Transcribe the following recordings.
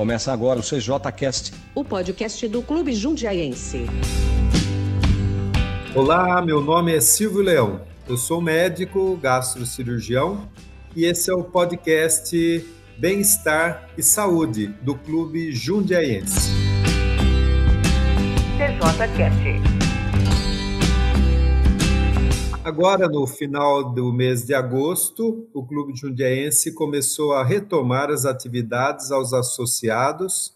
Começa agora o CJCast, o podcast do Clube Jundiaense. Olá, meu nome é Silvio Leão. Eu sou médico, gastrocirurgião e esse é o podcast Bem-Estar e Saúde do Clube Jundiaense. CJCast. Agora, no final do mês de agosto, o Clube Jundiaense começou a retomar as atividades aos associados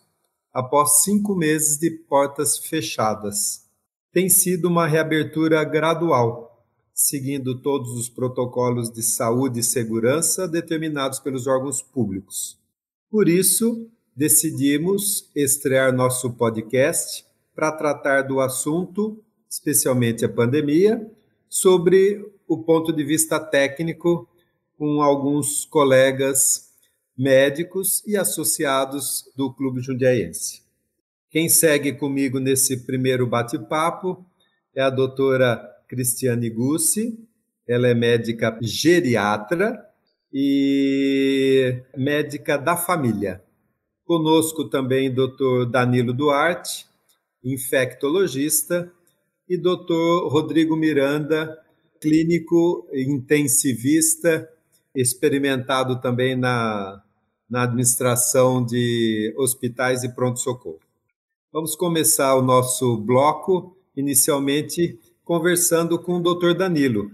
após cinco meses de portas fechadas. Tem sido uma reabertura gradual, seguindo todos os protocolos de saúde e segurança determinados pelos órgãos públicos. Por isso, decidimos estrear nosso podcast para tratar do assunto, especialmente a pandemia sobre o ponto de vista técnico com alguns colegas médicos e associados do Clube Jundiaense. Quem segue comigo nesse primeiro bate-papo é a doutora Cristiane Gussi, ela é médica geriatra e médica da família. Conosco também o doutor Danilo Duarte, infectologista e Dr. Rodrigo Miranda, clínico intensivista, experimentado também na, na administração de hospitais e pronto-socorro. Vamos começar o nosso bloco, inicialmente conversando com o Dr. Danilo.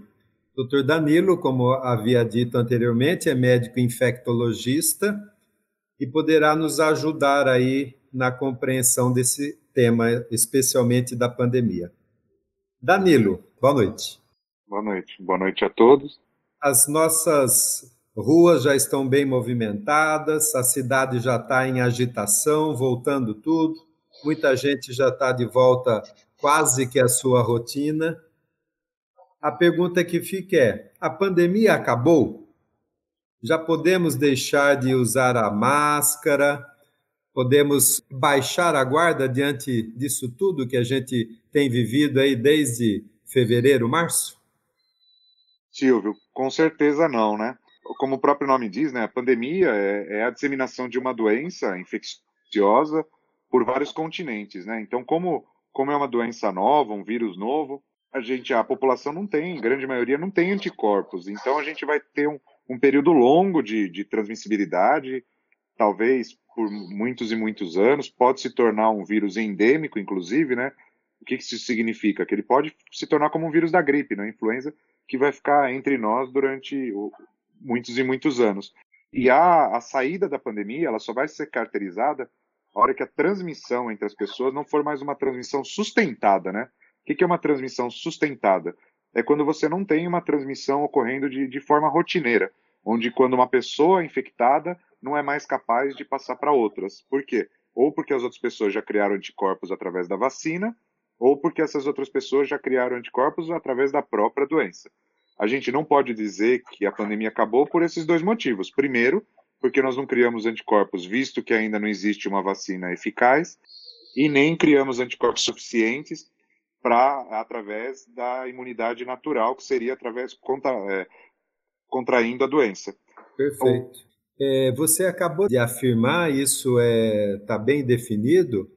Dr. Danilo, como havia dito anteriormente, é médico infectologista e poderá nos ajudar aí na compreensão desse tema, especialmente da pandemia. Danilo, boa noite. Boa noite. Boa noite a todos. As nossas ruas já estão bem movimentadas, a cidade já está em agitação, voltando tudo. Muita gente já está de volta quase que à sua rotina. A pergunta que fica é: a pandemia acabou? Já podemos deixar de usar a máscara? Podemos baixar a guarda diante disso tudo que a gente tem vivido aí desde fevereiro, março? Silvio, com certeza não, né? Como o próprio nome diz, né, a pandemia é, é a disseminação de uma doença infecciosa por vários continentes, né? Então, como, como é uma doença nova, um vírus novo, a gente, a população não tem, grande maioria não tem anticorpos. Então, a gente vai ter um, um período longo de, de transmissibilidade, talvez por muitos e muitos anos, pode se tornar um vírus endêmico, inclusive, né? O que, isso significa? Que ele pode se tornar como um vírus da gripe, né? Influenza, que vai ficar entre nós durante muitos e muitos anos. E a, a saída da pandemia, ela só vai ser caracterizada a hora que a transmissão entre as pessoas não for mais uma transmissão sustentada, né? O que, que é uma transmissão sustentada? É quando você não tem uma transmissão ocorrendo de, de forma rotineira, onde quando uma pessoa infectada não é mais capaz de passar para outras. Por quê? Ou porque as outras pessoas já criaram anticorpos através da vacina, ou porque essas outras pessoas já criaram anticorpos através da própria doença. A gente não pode dizer que a pandemia acabou por esses dois motivos. Primeiro, porque nós não criamos anticorpos, visto que ainda não existe uma vacina eficaz, e nem criamos anticorpos suficientes para através da imunidade natural, que seria através contra, é, contraindo a doença. Perfeito. É, você acabou de afirmar, isso está é, tá bem definido,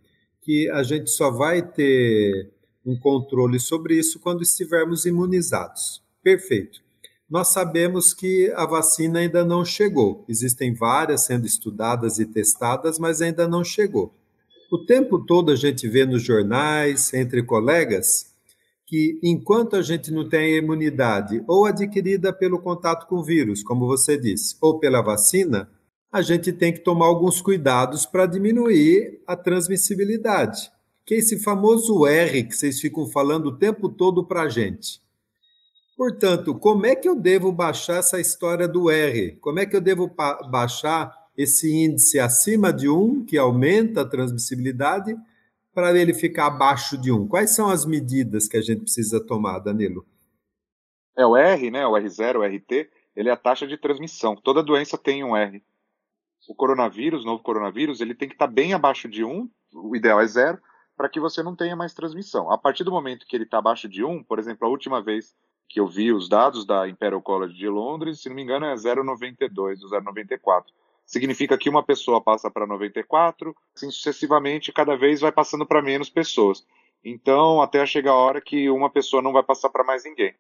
que a gente só vai ter um controle sobre isso quando estivermos imunizados. Perfeito. Nós sabemos que a vacina ainda não chegou. Existem várias sendo estudadas e testadas, mas ainda não chegou. O tempo todo a gente vê nos jornais, entre colegas, que enquanto a gente não tem imunidade ou adquirida pelo contato com o vírus, como você disse, ou pela vacina, a gente tem que tomar alguns cuidados para diminuir a transmissibilidade, que é esse famoso R que vocês ficam falando o tempo todo para a gente. Portanto, como é que eu devo baixar essa história do R? Como é que eu devo baixar esse índice acima de 1, que aumenta a transmissibilidade, para ele ficar abaixo de 1? Quais são as medidas que a gente precisa tomar, Danilo? É o R, né? O R0, o RT, ele é a taxa de transmissão. Toda doença tem um R o coronavírus, o novo coronavírus, ele tem que estar tá bem abaixo de 1, o ideal é zero, para que você não tenha mais transmissão. A partir do momento que ele está abaixo de 1, por exemplo, a última vez que eu vi os dados da Imperial College de Londres, se não me engano, é 0,92 ou 0,94. Significa que uma pessoa passa para 94, assim sucessivamente, cada vez vai passando para menos pessoas. Então, até chegar a hora que uma pessoa não vai passar para mais ninguém.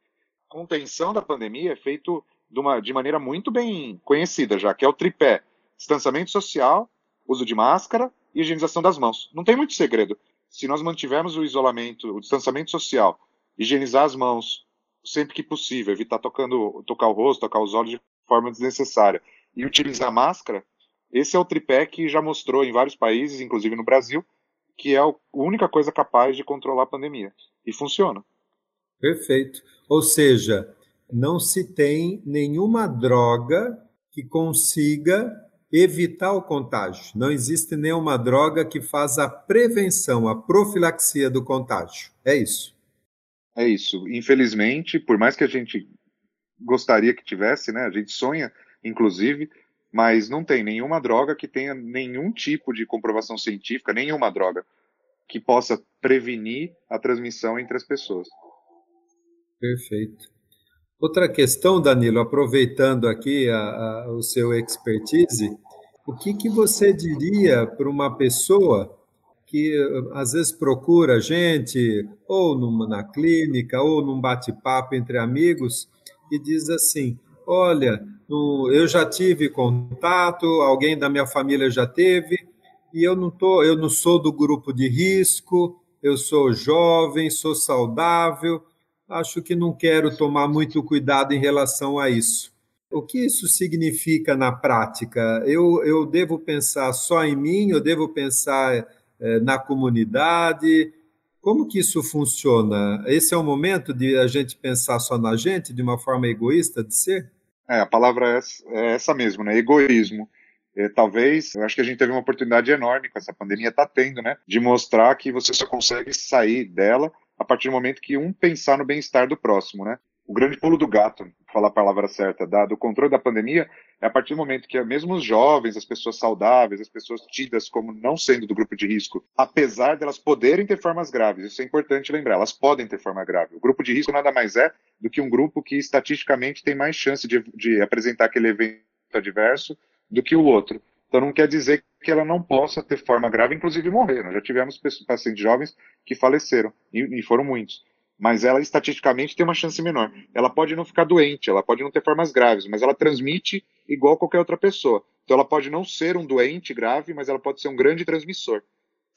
A contenção da pandemia é feito de, de maneira muito bem conhecida já, que é o tripé: distanciamento social, uso de máscara e higienização das mãos. Não tem muito segredo. Se nós mantivermos o isolamento, o distanciamento social, higienizar as mãos sempre que possível, evitar tocando, tocar o rosto, tocar os olhos de forma desnecessária e utilizar máscara, esse é o tripé que já mostrou em vários países, inclusive no Brasil, que é a única coisa capaz de controlar a pandemia. E funciona. Perfeito. Ou seja, não se tem nenhuma droga que consiga evitar o contágio. Não existe nenhuma droga que faça a prevenção, a profilaxia do contágio. É isso. É isso. Infelizmente, por mais que a gente gostaria que tivesse, né? A gente sonha, inclusive, mas não tem nenhuma droga que tenha nenhum tipo de comprovação científica, nenhuma droga que possa prevenir a transmissão entre as pessoas. Perfeito. Outra questão, Danilo, aproveitando aqui a, a, o seu expertise, o que, que você diria para uma pessoa que às vezes procura gente, ou numa, na clínica, ou num bate-papo entre amigos, e diz assim: Olha, eu já tive contato, alguém da minha família já teve, e eu não tô, eu não sou do grupo de risco, eu sou jovem, sou saudável, acho que não quero tomar muito cuidado em relação a isso. O que isso significa na prática? Eu, eu devo pensar só em mim, eu devo pensar é, na comunidade? Como que isso funciona? Esse é o momento de a gente pensar só na gente, de uma forma egoísta de ser? É, a palavra é, é essa mesmo, né? Egoísmo. É, talvez, eu acho que a gente teve uma oportunidade enorme com essa pandemia, está tendo, né? De mostrar que você só consegue sair dela a partir do momento que um pensar no bem-estar do próximo, né? O grande pulo do gato, falar a palavra certa, da, do controle da pandemia, é a partir do momento que mesmo os jovens, as pessoas saudáveis, as pessoas tidas como não sendo do grupo de risco, apesar delas poderem ter formas graves, isso é importante lembrar, elas podem ter forma grave. O grupo de risco nada mais é do que um grupo que estatisticamente tem mais chance de, de apresentar aquele evento adverso do que o outro. Então não quer dizer que ela não possa ter forma grave, inclusive morrer. Nós já tivemos pacientes jovens que faleceram, e, e foram muitos. Mas ela estatisticamente tem uma chance menor. Ela pode não ficar doente, ela pode não ter formas graves, mas ela transmite igual qualquer outra pessoa. Então ela pode não ser um doente grave, mas ela pode ser um grande transmissor.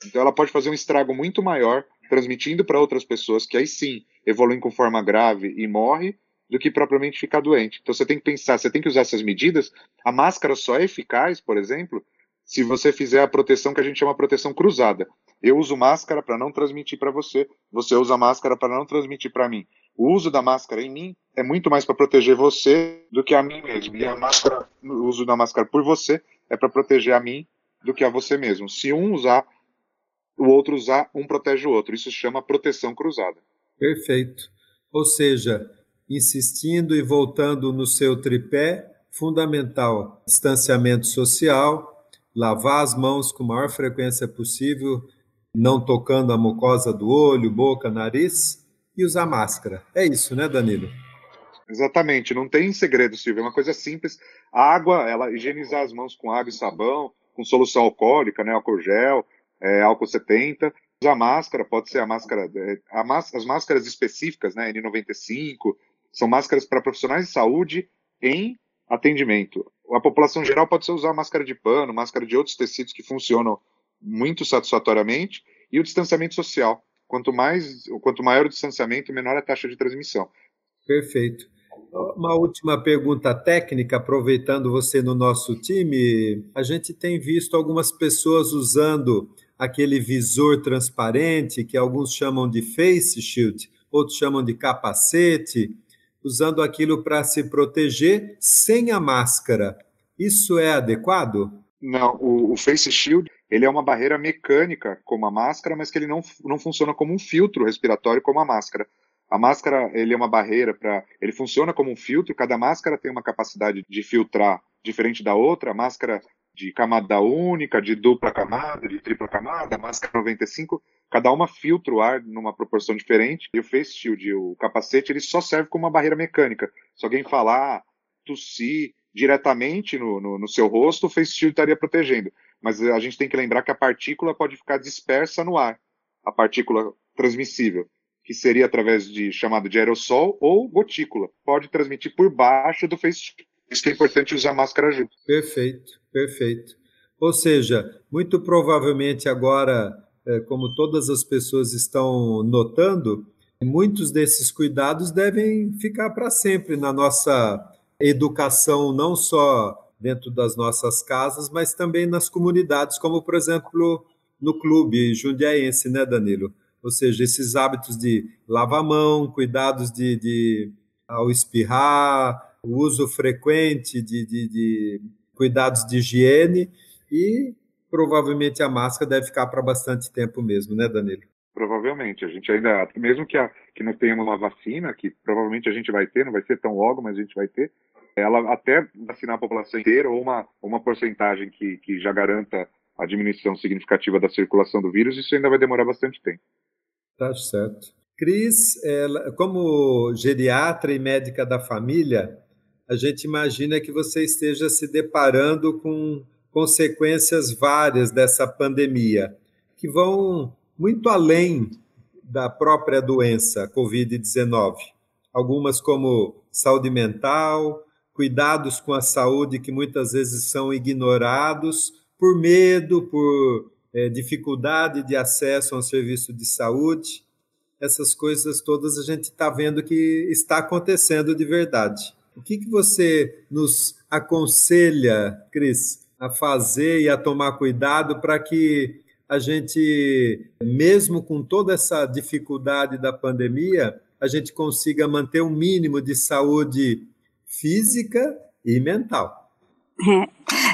Então ela pode fazer um estrago muito maior, transmitindo para outras pessoas, que aí sim evoluem com forma grave e morre, do que propriamente ficar doente. Então você tem que pensar, você tem que usar essas medidas. A máscara só é eficaz, por exemplo, se você fizer a proteção que a gente chama proteção cruzada. Eu uso máscara para não transmitir para você, você usa máscara para não transmitir para mim. O uso da máscara em mim é muito mais para proteger você do que a mim mesmo. E a máscara, o uso da máscara por você é para proteger a mim do que a você mesmo. Se um usar, o outro usar, um protege o outro. Isso se chama proteção cruzada. Perfeito. Ou seja, insistindo e voltando no seu tripé, fundamental: distanciamento social, lavar as mãos com a maior frequência possível, não tocando a mucosa do olho, boca, nariz e usar máscara. É isso, né, Danilo? Exatamente, não tem segredo, Silvio, é uma coisa simples. A água, ela higienizar as mãos com água e sabão, com solução alcoólica, né, álcool gel, é, álcool 70. Usar máscara, pode ser a máscara, é, a as máscaras específicas, né, N95, são máscaras para profissionais de saúde em atendimento. A população geral pode usar máscara de pano, máscara de outros tecidos que funcionam muito satisfatoriamente, e o distanciamento social. Quanto mais, quanto maior o distanciamento, menor a taxa de transmissão. Perfeito. Uma última pergunta técnica, aproveitando você no nosso time. A gente tem visto algumas pessoas usando aquele visor transparente, que alguns chamam de face shield, outros chamam de capacete usando aquilo para se proteger sem a máscara. Isso é adequado? Não, o, o, face shield ele é uma barreira mecânica como a máscara, mas que ele não, não funciona como um filtro respiratório como a máscara. A máscara ele é uma barreira para, ele funciona como um filtro. Cada máscara tem uma capacidade de filtrar diferente da outra. A máscara de camada única, de dupla camada, de tripla camada, máscara 95, cada uma filtra o ar numa proporção diferente. E o face shield, o capacete, ele só serve como uma barreira mecânica. Se alguém falar, tossir, diretamente no, no, no seu rosto, o face shield estaria protegendo. Mas a gente tem que lembrar que a partícula pode ficar dispersa no ar, a partícula transmissível, que seria através de chamado de aerossol ou gotícula. Pode transmitir por baixo do face shield. Isso que é importante usar máscara junto. Perfeito, perfeito. Ou seja, muito provavelmente agora, é, como todas as pessoas estão notando, muitos desses cuidados devem ficar para sempre na nossa educação, não só dentro das nossas casas, mas também nas comunidades, como por exemplo no clube jundiaense, né, Danilo? Ou seja, esses hábitos de lavar a mão, cuidados de, de ao espirrar, o uso frequente de, de, de cuidados de higiene e provavelmente a máscara deve ficar para bastante tempo mesmo, né, Danilo? Provavelmente. A gente ainda, mesmo que, a, que não tenhamos uma vacina, que provavelmente a gente vai ter, não vai ser tão logo, mas a gente vai ter, ela até vacinar a população inteira ou uma, uma porcentagem que, que já garanta a diminuição significativa da circulação do vírus, isso ainda vai demorar bastante tempo. Tá certo. Cris, ela, como geriatra e médica da família, a gente imagina que você esteja se deparando com consequências várias dessa pandemia, que vão muito além da própria doença Covid-19. Algumas como saúde mental, cuidados com a saúde que muitas vezes são ignorados por medo, por é, dificuldade de acesso a um serviço de saúde. Essas coisas todas a gente está vendo que está acontecendo de verdade. O que, que você nos aconselha, Cris, a fazer e a tomar cuidado para que a gente, mesmo com toda essa dificuldade da pandemia, a gente consiga manter um mínimo de saúde física e mental. É,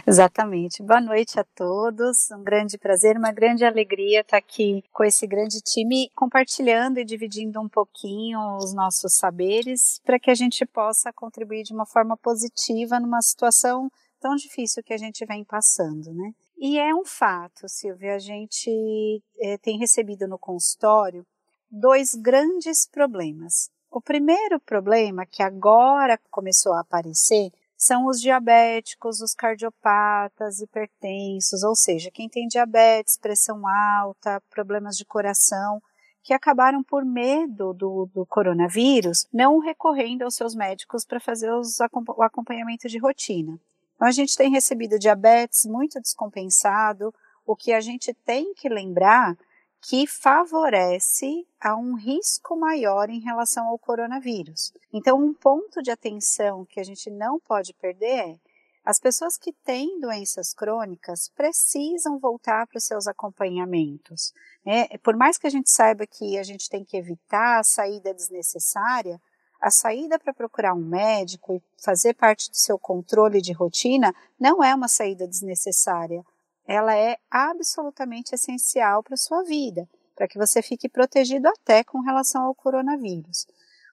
exatamente. Boa noite a todos. Um grande prazer, uma grande alegria estar aqui com esse grande time, compartilhando e dividindo um pouquinho os nossos saberes para que a gente possa contribuir de uma forma positiva numa situação tão difícil que a gente vem passando, né? E é um fato, Silvia, a gente é, tem recebido no consultório dois grandes problemas. O primeiro problema, que agora começou a aparecer, são os diabéticos, os cardiopatas, hipertensos, ou seja, quem tem diabetes, pressão alta, problemas de coração, que acabaram por medo do, do coronavírus, não recorrendo aos seus médicos para fazer os, o acompanhamento de rotina. Então, a gente tem recebido diabetes muito descompensado. O que a gente tem que lembrar que favorece a um risco maior em relação ao coronavírus. Então, um ponto de atenção que a gente não pode perder é as pessoas que têm doenças crônicas precisam voltar para os seus acompanhamentos. Né? Por mais que a gente saiba que a gente tem que evitar a saída desnecessária, a saída para procurar um médico e fazer parte do seu controle de rotina não é uma saída desnecessária. Ela é absolutamente essencial para a sua vida, para que você fique protegido até com relação ao coronavírus.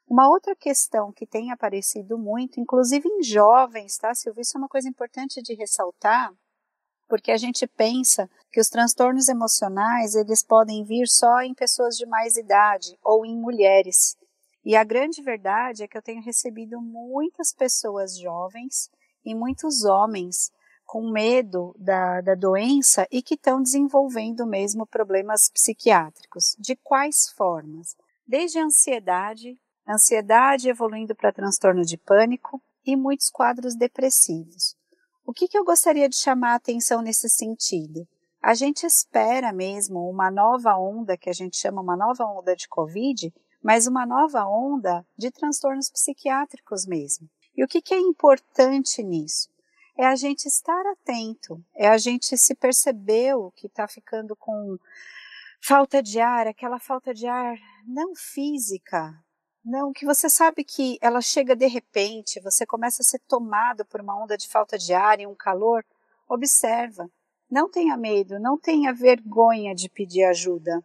Uma outra questão que tem aparecido muito, inclusive em jovens, tá, Silvia? Isso é uma coisa importante de ressaltar, porque a gente pensa que os transtornos emocionais eles podem vir só em pessoas de mais idade ou em mulheres. E a grande verdade é que eu tenho recebido muitas pessoas jovens e muitos homens com medo da, da doença e que estão desenvolvendo mesmo problemas psiquiátricos. De quais formas? Desde a ansiedade, ansiedade evoluindo para transtorno de pânico e muitos quadros depressivos. O que, que eu gostaria de chamar a atenção nesse sentido? A gente espera mesmo uma nova onda, que a gente chama uma nova onda de Covid, mas uma nova onda de transtornos psiquiátricos mesmo. E o que, que é importante nisso? É a gente estar atento, é a gente se percebeu que está ficando com falta de ar, aquela falta de ar não física, não, que você sabe que ela chega de repente, você começa a ser tomado por uma onda de falta de ar e um calor, observa. Não tenha medo, não tenha vergonha de pedir ajuda.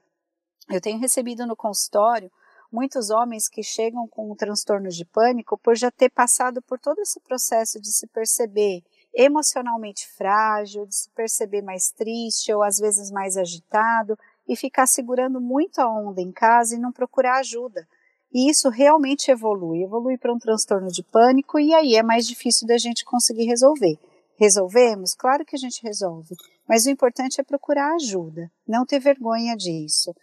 Eu tenho recebido no consultório muitos homens que chegam com transtornos de pânico por já ter passado por todo esse processo de se perceber emocionalmente frágil, de se perceber mais triste ou às vezes mais agitado e ficar segurando muito a onda em casa e não procurar ajuda. E isso realmente evolui, evolui para um transtorno de pânico e aí é mais difícil da gente conseguir resolver. Resolvemos? Claro que a gente resolve, mas o importante é procurar ajuda, não ter vergonha disso.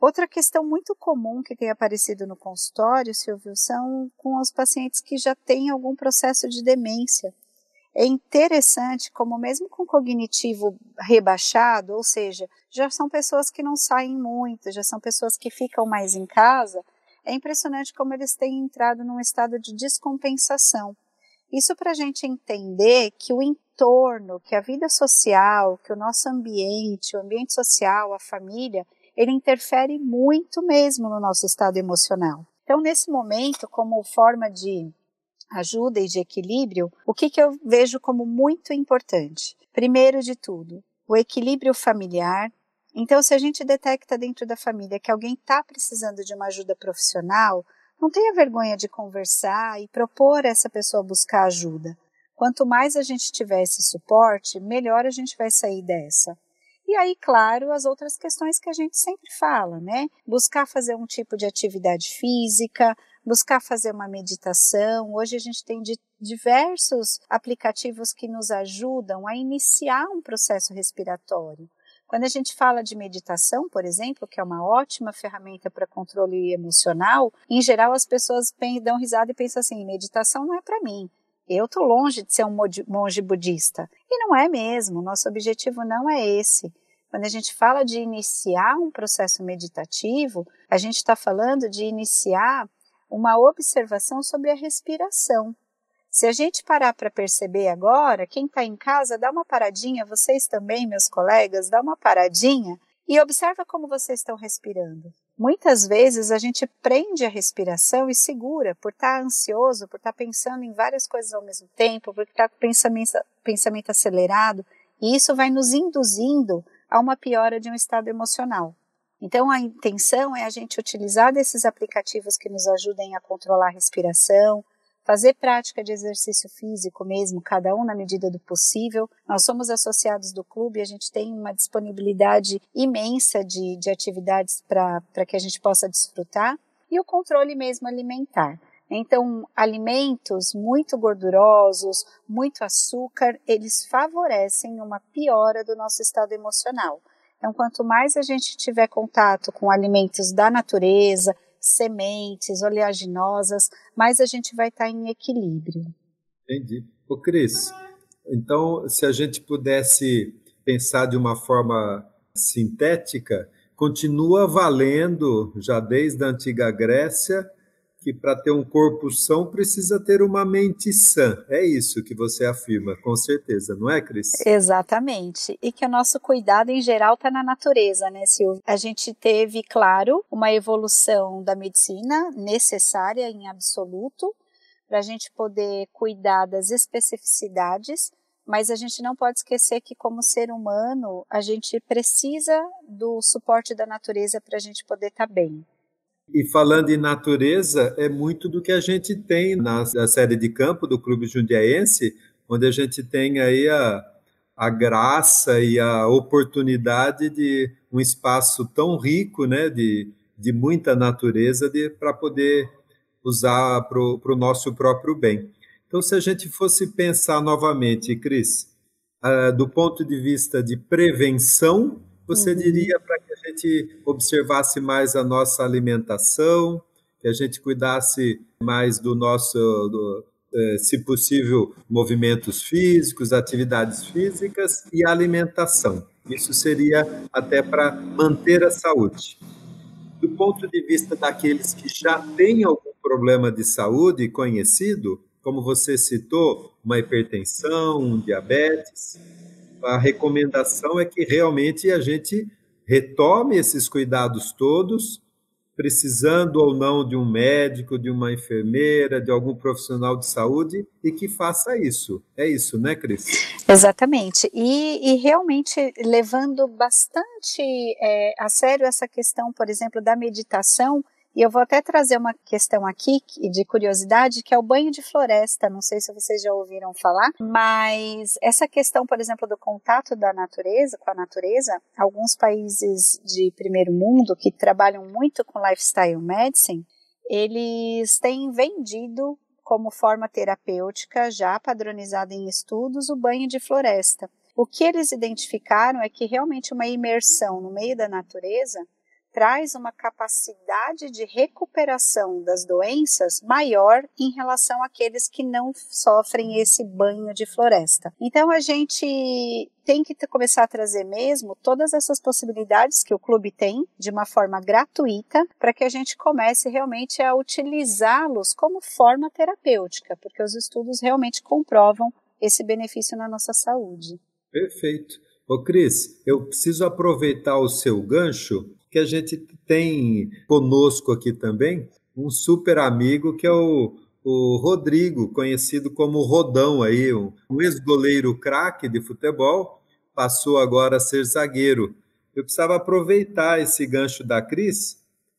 Outra questão muito comum que tem aparecido no consultório, Silvio, são com os pacientes que já têm algum processo de demência. É interessante como mesmo com cognitivo rebaixado, ou seja, já são pessoas que não saem muito, já são pessoas que ficam mais em casa, é impressionante como eles têm entrado num estado de descompensação. Isso para a gente entender que o entorno, que a vida social, que o nosso ambiente, o ambiente social, a família, ele interfere muito mesmo no nosso estado emocional. Então, nesse momento, como forma de ajuda e de equilíbrio, o que, que eu vejo como muito importante? Primeiro de tudo, o equilíbrio familiar. Então, se a gente detecta dentro da família que alguém está precisando de uma ajuda profissional, não tenha vergonha de conversar e propor essa pessoa buscar ajuda. Quanto mais a gente tiver esse suporte, melhor a gente vai sair dessa. E aí, claro, as outras questões que a gente sempre fala, né? Buscar fazer um tipo de atividade física, buscar fazer uma meditação. Hoje a gente tem diversos aplicativos que nos ajudam a iniciar um processo respiratório. Quando a gente fala de meditação, por exemplo, que é uma ótima ferramenta para controle emocional, em geral as pessoas dão risada e pensam assim: meditação não é para mim. Eu estou longe de ser um monge budista. E não é mesmo, nosso objetivo não é esse. Quando a gente fala de iniciar um processo meditativo, a gente está falando de iniciar uma observação sobre a respiração. Se a gente parar para perceber agora, quem está em casa, dá uma paradinha, vocês também, meus colegas, dá uma paradinha e observa como vocês estão respirando. Muitas vezes a gente prende a respiração e segura por estar tá ansioso, por estar tá pensando em várias coisas ao mesmo tempo, por estar tá com pensamento, pensamento acelerado, e isso vai nos induzindo a uma piora de um estado emocional. Então, a intenção é a gente utilizar desses aplicativos que nos ajudem a controlar a respiração, fazer prática de exercício físico mesmo, cada um na medida do possível. Nós somos associados do clube, a gente tem uma disponibilidade imensa de, de atividades para que a gente possa desfrutar, e o controle mesmo alimentar. Então, alimentos muito gordurosos, muito açúcar, eles favorecem uma piora do nosso estado emocional. Então, quanto mais a gente tiver contato com alimentos da natureza, sementes, oleaginosas, mais a gente vai estar em equilíbrio. Entendi. Ô, Cris, então, se a gente pudesse pensar de uma forma sintética, continua valendo, já desde a antiga Grécia, que para ter um corpo são precisa ter uma mente sã. É isso que você afirma, com certeza, não é, Cris? Exatamente. E que o nosso cuidado em geral está na natureza, né, Silvio? A gente teve, claro, uma evolução da medicina necessária em absoluto para a gente poder cuidar das especificidades, mas a gente não pode esquecer que, como ser humano, a gente precisa do suporte da natureza para a gente poder estar tá bem. E falando em natureza, é muito do que a gente tem na, na série de campo do Clube Jundiaense, onde a gente tem aí a, a graça e a oportunidade de um espaço tão rico, né, de, de muita natureza, para poder usar para o nosso próprio bem. Então, se a gente fosse pensar novamente, Cris, uh, do ponto de vista de prevenção, você uhum. diria para que gente observasse mais a nossa alimentação, que a gente cuidasse mais do nosso, do, eh, se possível, movimentos físicos, atividades físicas e alimentação. Isso seria até para manter a saúde. Do ponto de vista daqueles que já têm algum problema de saúde conhecido, como você citou, uma hipertensão, um diabetes, a recomendação é que realmente a gente retome esses cuidados todos, precisando ou não de um médico, de uma enfermeira, de algum profissional de saúde e que faça isso. É isso, né, Cris? Exatamente. E, e realmente levando bastante é, a sério essa questão, por exemplo, da meditação e eu vou até trazer uma questão aqui de curiosidade, que é o banho de floresta. Não sei se vocês já ouviram falar, mas essa questão, por exemplo, do contato da natureza com a natureza, alguns países de primeiro mundo que trabalham muito com lifestyle medicine, eles têm vendido como forma terapêutica, já padronizada em estudos, o banho de floresta. O que eles identificaram é que realmente uma imersão no meio da natureza traz uma capacidade de recuperação das doenças maior em relação àqueles que não sofrem esse banho de floresta. Então a gente tem que começar a trazer mesmo todas essas possibilidades que o clube tem de uma forma gratuita para que a gente comece realmente a utilizá-los como forma terapêutica, porque os estudos realmente comprovam esse benefício na nossa saúde. Perfeito. Ô Cris, eu preciso aproveitar o seu gancho que a gente tem conosco aqui também um super amigo que é o, o Rodrigo, conhecido como Rodão aí, um, um ex-goleiro craque de futebol, passou agora a ser zagueiro. Eu precisava aproveitar esse gancho da Cris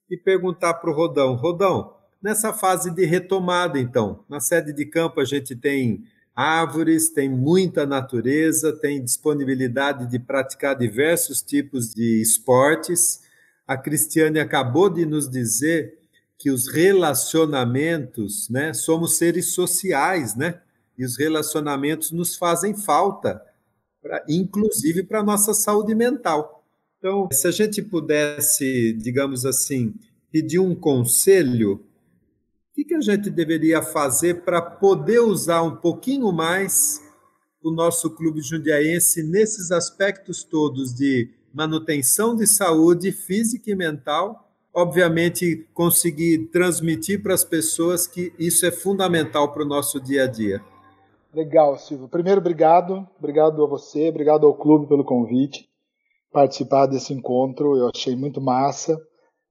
e perguntar para o Rodão, Rodão, nessa fase de retomada, então, na sede de campo a gente tem árvores, tem muita natureza, tem disponibilidade de praticar diversos tipos de esportes a Cristiane acabou de nos dizer que os relacionamentos, né, somos seres sociais, né? E os relacionamentos nos fazem falta, pra, inclusive para a nossa saúde mental. Então, se a gente pudesse, digamos assim, pedir um conselho, o que, que a gente deveria fazer para poder usar um pouquinho mais o nosso clube jundiaense nesses aspectos todos de manutenção de saúde física e mental, obviamente conseguir transmitir para as pessoas que isso é fundamental para o nosso dia a dia. Legal, Silvio. Primeiro, obrigado. Obrigado a você, obrigado ao clube pelo convite. Participar desse encontro, eu achei muito massa.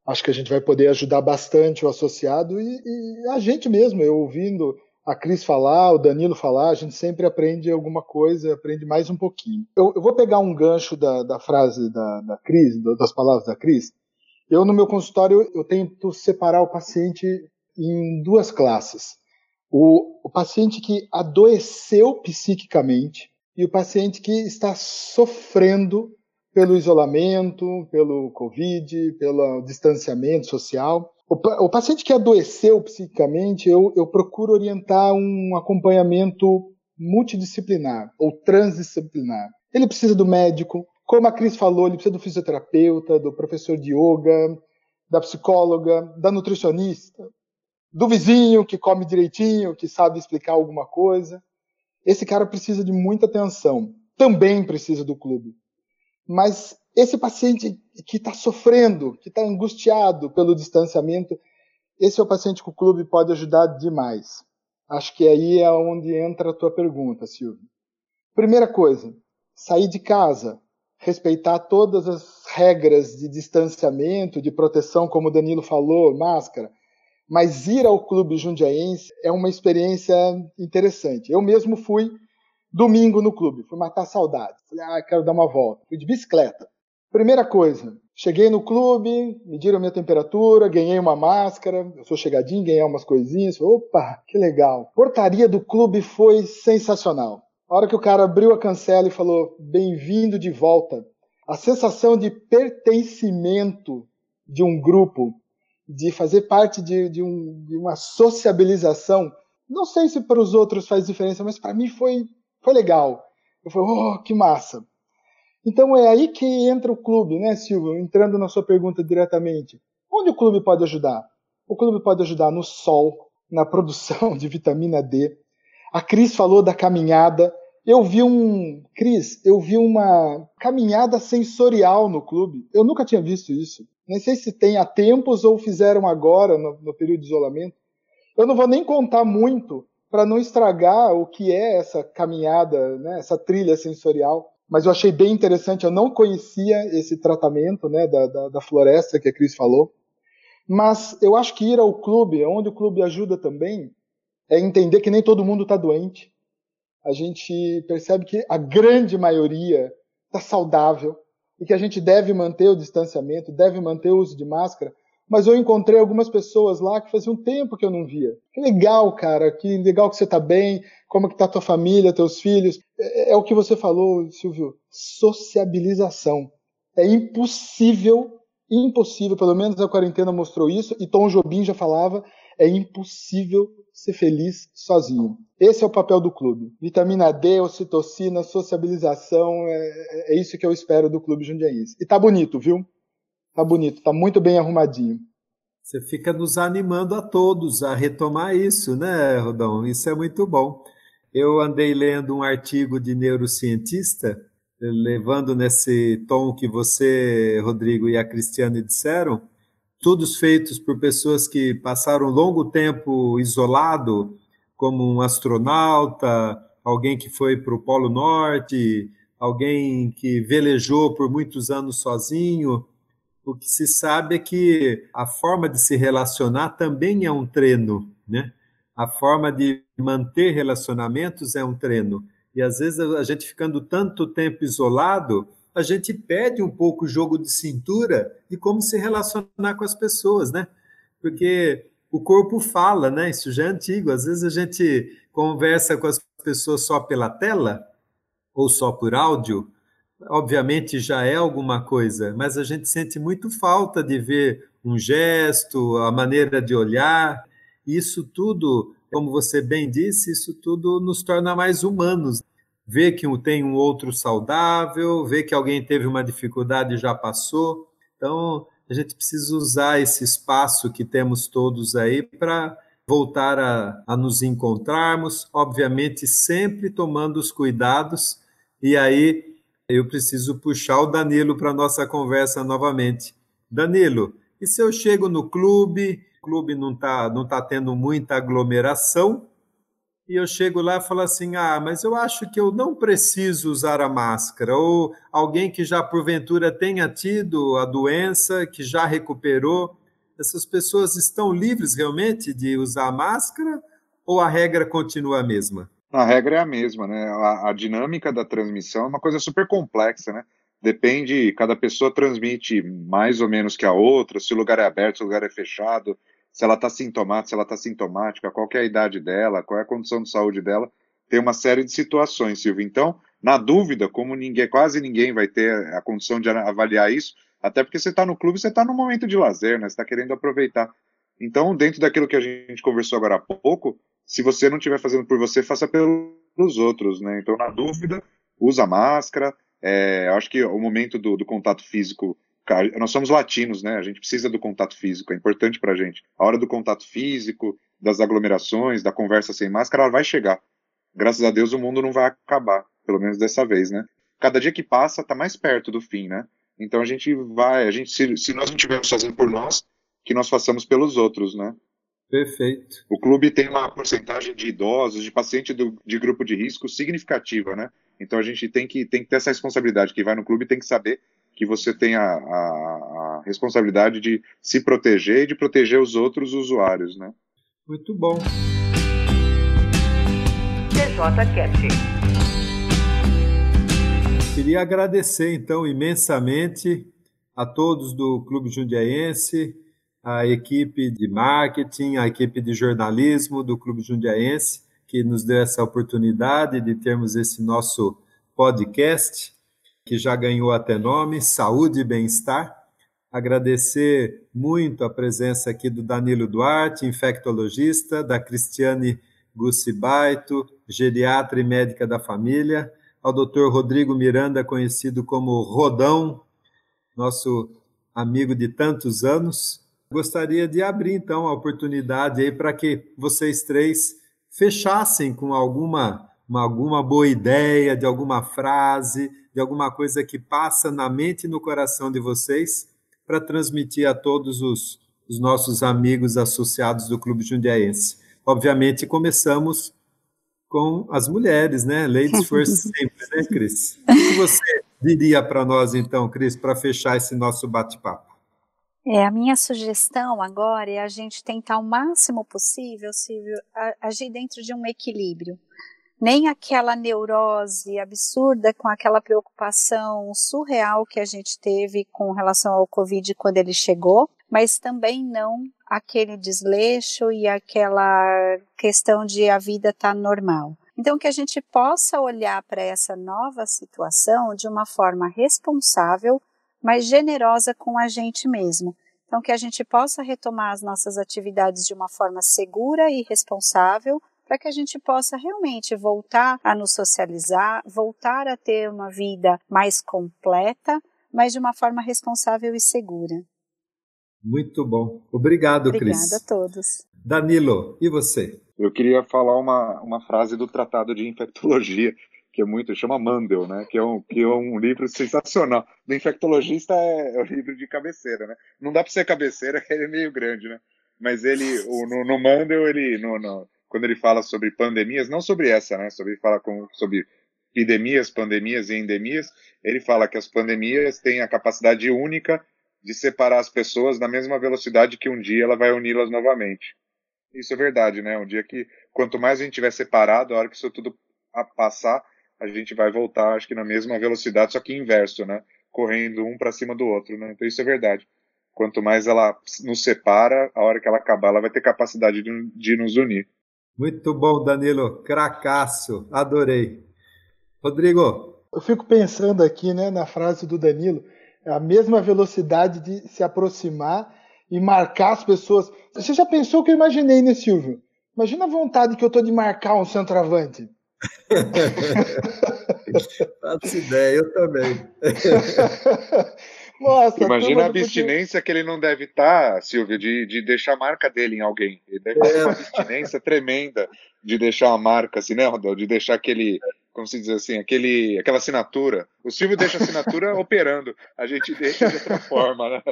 Acho que a gente vai poder ajudar bastante o associado e, e a gente mesmo, eu ouvindo a Cris falar, o Danilo falar, a gente sempre aprende alguma coisa, aprende mais um pouquinho. Eu, eu vou pegar um gancho da, da frase da, da Cris, das palavras da Cris. Eu, no meu consultório, eu tento separar o paciente em duas classes. O, o paciente que adoeceu psiquicamente e o paciente que está sofrendo pelo isolamento, pelo Covid, pelo distanciamento social. O, paciente que adoeceu psiquicamente, eu, eu procuro orientar um acompanhamento multidisciplinar ou transdisciplinar. Ele precisa do médico, como a Cris falou, ele precisa do fisioterapeuta, do professor de yoga, da psicóloga, da nutricionista, do vizinho que come direitinho, que sabe explicar alguma coisa. Esse cara precisa de muita atenção. Também precisa do clube. Mas esse paciente que está sofrendo, que está angustiado pelo distanciamento, esse é o paciente que o clube pode ajudar demais. Acho que aí é onde entra a tua pergunta, Silvio. Primeira coisa, sair de casa, respeitar todas as regras de distanciamento, de proteção, como o Danilo falou, máscara. Mas ir ao clube jundiaense é uma experiência interessante. Eu mesmo fui domingo no clube, fui matar saudade. Falei, ah, quero dar uma volta. Fui de bicicleta. Primeira coisa, cheguei no clube, mediram minha temperatura, ganhei uma máscara, eu sou chegadinho, ganhei umas coisinhas, opa, que legal. Portaria do clube foi sensacional. A hora que o cara abriu a cancela e falou, bem-vindo de volta, a sensação de pertencimento de um grupo, de fazer parte de, de, um, de uma sociabilização, não sei se para os outros faz diferença, mas para mim foi, foi legal. Eu falei, oh, que massa. Então é aí que entra o clube, né, Silvio? Entrando na sua pergunta diretamente. Onde o clube pode ajudar? O clube pode ajudar no sol, na produção de vitamina D. A Cris falou da caminhada. Eu vi um. Cris, eu vi uma caminhada sensorial no clube. Eu nunca tinha visto isso. Nem sei se tem há tempos ou fizeram agora, no, no período de isolamento. Eu não vou nem contar muito para não estragar o que é essa caminhada, né, essa trilha sensorial mas eu achei bem interessante. Eu não conhecia esse tratamento né, da, da, da floresta que a Cris falou. Mas eu acho que ir ao clube, onde o clube ajuda também, é entender que nem todo mundo está doente. A gente percebe que a grande maioria está saudável e que a gente deve manter o distanciamento, deve manter o uso de máscara. Mas eu encontrei algumas pessoas lá que fazia um tempo que eu não via. Que legal, cara, que legal que você está bem, como que tá tua família, teus filhos. É, é, o que você falou, Silvio, sociabilização. É impossível impossível, pelo menos a quarentena mostrou isso, e Tom Jobim já falava, é impossível ser feliz sozinho. Esse é o papel do clube. Vitamina D, ocitocina, sociabilização, é, é isso que eu espero do clube jundiaense. E tá bonito, viu? Tá bonito, tá muito bem arrumadinho. Você fica nos animando a todos a retomar isso, né, Rodão? Isso é muito bom. Eu andei lendo um artigo de neurocientista, levando nesse tom que você, Rodrigo, e a Cristiane disseram, estudos feitos por pessoas que passaram longo tempo isolado, como um astronauta, alguém que foi para o Polo Norte, alguém que velejou por muitos anos sozinho. O que se sabe é que a forma de se relacionar também é um treino, né? A forma de manter relacionamentos é um treino. E às vezes a gente ficando tanto tempo isolado, a gente perde um pouco o jogo de cintura de como se relacionar com as pessoas, né? Porque o corpo fala, né? Isso já é antigo. Às vezes a gente conversa com as pessoas só pela tela ou só por áudio. Obviamente já é alguma coisa, mas a gente sente muito falta de ver um gesto, a maneira de olhar. Isso tudo, como você bem disse, isso tudo nos torna mais humanos ver que tem um outro saudável, ver que alguém teve uma dificuldade e já passou. Então, a gente precisa usar esse espaço que temos todos aí para voltar a, a, nos encontrarmos, obviamente sempre tomando os cuidados. E aí eu preciso puxar o Danilo para nossa conversa novamente. Danilo, e se eu chego no clube, clube não está não tá tendo muita aglomeração, e eu chego lá e falo assim: ah, mas eu acho que eu não preciso usar a máscara. Ou alguém que já porventura tenha tido a doença, que já recuperou, essas pessoas estão livres realmente de usar a máscara ou a regra continua a mesma? A regra é a mesma, né? A, a dinâmica da transmissão é uma coisa super complexa, né? Depende, cada pessoa transmite mais ou menos que a outra, se o lugar é aberto, se o lugar é fechado, se ela está sintomática, se ela está sintomática, qual é a idade dela, qual é a condição de saúde dela, tem uma série de situações, Silvio. Então, na dúvida, como ninguém, quase ninguém vai ter a condição de avaliar isso, até porque você está no clube, você está no momento de lazer, né? Você está querendo aproveitar. Então, dentro daquilo que a gente conversou agora há pouco, se você não estiver fazendo por você, faça pelos outros, né? Então, na dúvida, usa máscara. É, acho que o momento do, do contato físico nós somos latinos, né? A gente precisa do contato físico, é importante para a gente. A hora do contato físico, das aglomerações, da conversa sem máscara, ela vai chegar. Graças a Deus o mundo não vai acabar, pelo menos dessa vez, né? Cada dia que passa está mais perto do fim, né? Então a gente vai, a gente se, se nós não tivermos fazendo por nós, que nós façamos pelos outros, né? Perfeito. O clube tem uma porcentagem de idosos, de paciente do, de grupo de risco significativa, né? Então a gente tem que, tem que ter essa responsabilidade. Quem vai no clube tem que saber que você tem a, a, a, responsabilidade de se proteger e de proteger os outros usuários, né? Muito bom. TJCast. Queria agradecer, então, imensamente a todos do Clube Jundiaense, a equipe de marketing, a equipe de jornalismo do Clube Jundiaense, que nos deu essa oportunidade de termos esse nosso podcast que já ganhou até nome, Saúde e Bem-Estar. Agradecer muito a presença aqui do Danilo Duarte, infectologista, da Cristiane Gussibaito, geriatra e médica da família, ao Dr. Rodrigo Miranda, conhecido como Rodão, nosso amigo de tantos anos. Gostaria de abrir então a oportunidade aí para que vocês três fechassem com alguma uma, alguma boa ideia, de alguma frase, de alguma coisa que passa na mente e no coração de vocês para transmitir a todos os, os, nossos amigos associados do Clube Jundiaense. Obviamente, começamos com as mulheres, né? Ladies first sempre, né, Cris? O que você diria para nós, então, Cris, para fechar esse nosso bate-papo? É, a minha sugestão agora é a gente tentar o máximo possível, Silvio, agir dentro de um equilíbrio nem aquela neurose absurda com aquela preocupação surreal que a gente teve com relação ao Covid quando ele chegou, mas também não aquele desleixo e aquela questão de a vida estar tá normal. Então, que a gente possa olhar para essa nova situação de uma forma responsável, mas generosa com a gente mesmo. Então, que a gente possa retomar as nossas atividades de uma forma segura e responsável, para que a gente possa realmente voltar a nos socializar, voltar a ter uma vida mais completa, mas de uma forma responsável e segura. Muito bom. Obrigado, Obrigada Cris. Obrigada a todos. Danilo, e você? Eu queria falar uma, uma frase do Tratado de Infectologia, que é muito, chama Mandel, né? Que é um, que é um livro sensacional. Do infectologista é, é o livro de cabeceira, né? Não dá para ser cabeceira, que ele é meio grande, né? Mas ele, o, no, no Mandel, ele, no, no, quando ele fala sobre pandemias, não sobre essa, né? Sobre fala com, sobre epidemias, pandemias e endemias, ele fala que as pandemias têm a capacidade única de separar as pessoas na mesma velocidade que um dia ela vai uni-las novamente. Isso é verdade, né? Um dia que quanto mais a gente tiver separado, a hora que isso tudo passar, a gente vai voltar, acho que na mesma velocidade, só que inverso, né? Correndo um para cima do outro, né? Então isso é verdade. Quanto mais ela nos separa, a hora que ela acabar, ela vai ter capacidade de, de nos unir. Muito bom, Danilo. Cracaço. Adorei. Rodrigo. Eu fico pensando aqui, né, na frase do Danilo, a mesma velocidade de se aproximar e marcar as pessoas. Você já pensou o que eu imaginei, né, Silvio? Imagina a vontade que eu tô de marcar um centroavante. Faço ideia, eu também. Nossa, Imagina a abstinência porque... que ele não deve estar, tá, Silvio, de, de deixar a marca dele em alguém. Ele deve ter é. uma abstinência tremenda de deixar a marca, assim, né, Rodel? De deixar aquele, como se diz assim, aquele, aquela assinatura. O Silvio deixa a assinatura operando, a gente deixa de outra forma, né?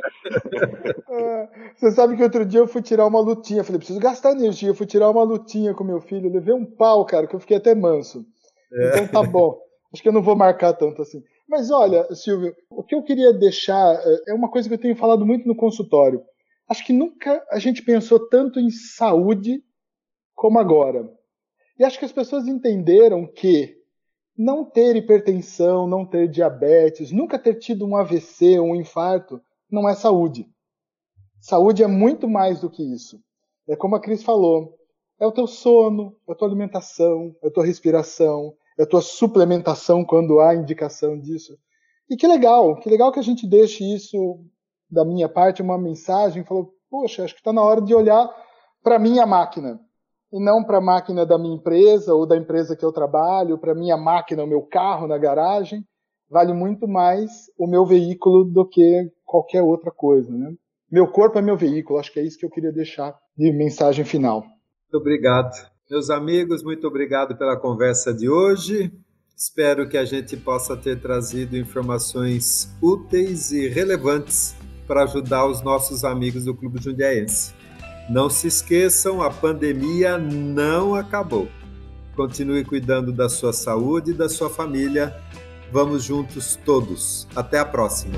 É, você sabe que outro dia eu fui tirar uma lutinha, falei, preciso gastar energia, eu fui tirar uma lutinha com meu filho, eu levei um pau, cara, que eu fiquei até manso. É. Então tá bom, acho que eu não vou marcar tanto assim. Mas olha, Silvio, o que eu queria deixar eh, é uma coisa que eu tenho falado muito no consultório. Acho que nunca a gente pensou tanto em saúde como agora. E acho que as pessoas entenderam que não ter hipertensão, não ter diabetes, nunca ter tido um AVC, um infarto, não é saúde. Saúde é muito mais do que isso. É como a Cris falou, é o teu sono, é a tua alimentação, é a tua respiração, a tua suplementação quando há indicação disso. E que legal, que legal que a gente deixe isso da minha parte, uma mensagem, falou, poxa, acho que está na hora de olhar para minha máquina e não para a máquina da minha empresa ou da empresa que eu trabalho, para minha máquina, o meu carro na garagem, vale muito mais o meu veículo do que qualquer outra coisa, né? Meu corpo é meu veículo, acho que é isso que eu queria deixar de mensagem final. Muito obrigado. Meus amigos, muito obrigado pela conversa de hoje. Espero que a gente possa ter trazido informações úteis e relevantes para ajudar os nossos amigos do Clube Jundiaense. Não se esqueçam, a pandemia não acabou. Continue cuidando da sua saúde e da sua família. Vamos juntos todos. Até a próxima.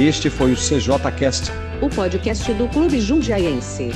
Este foi o CJ Cast, o podcast do Clube Jundiaense.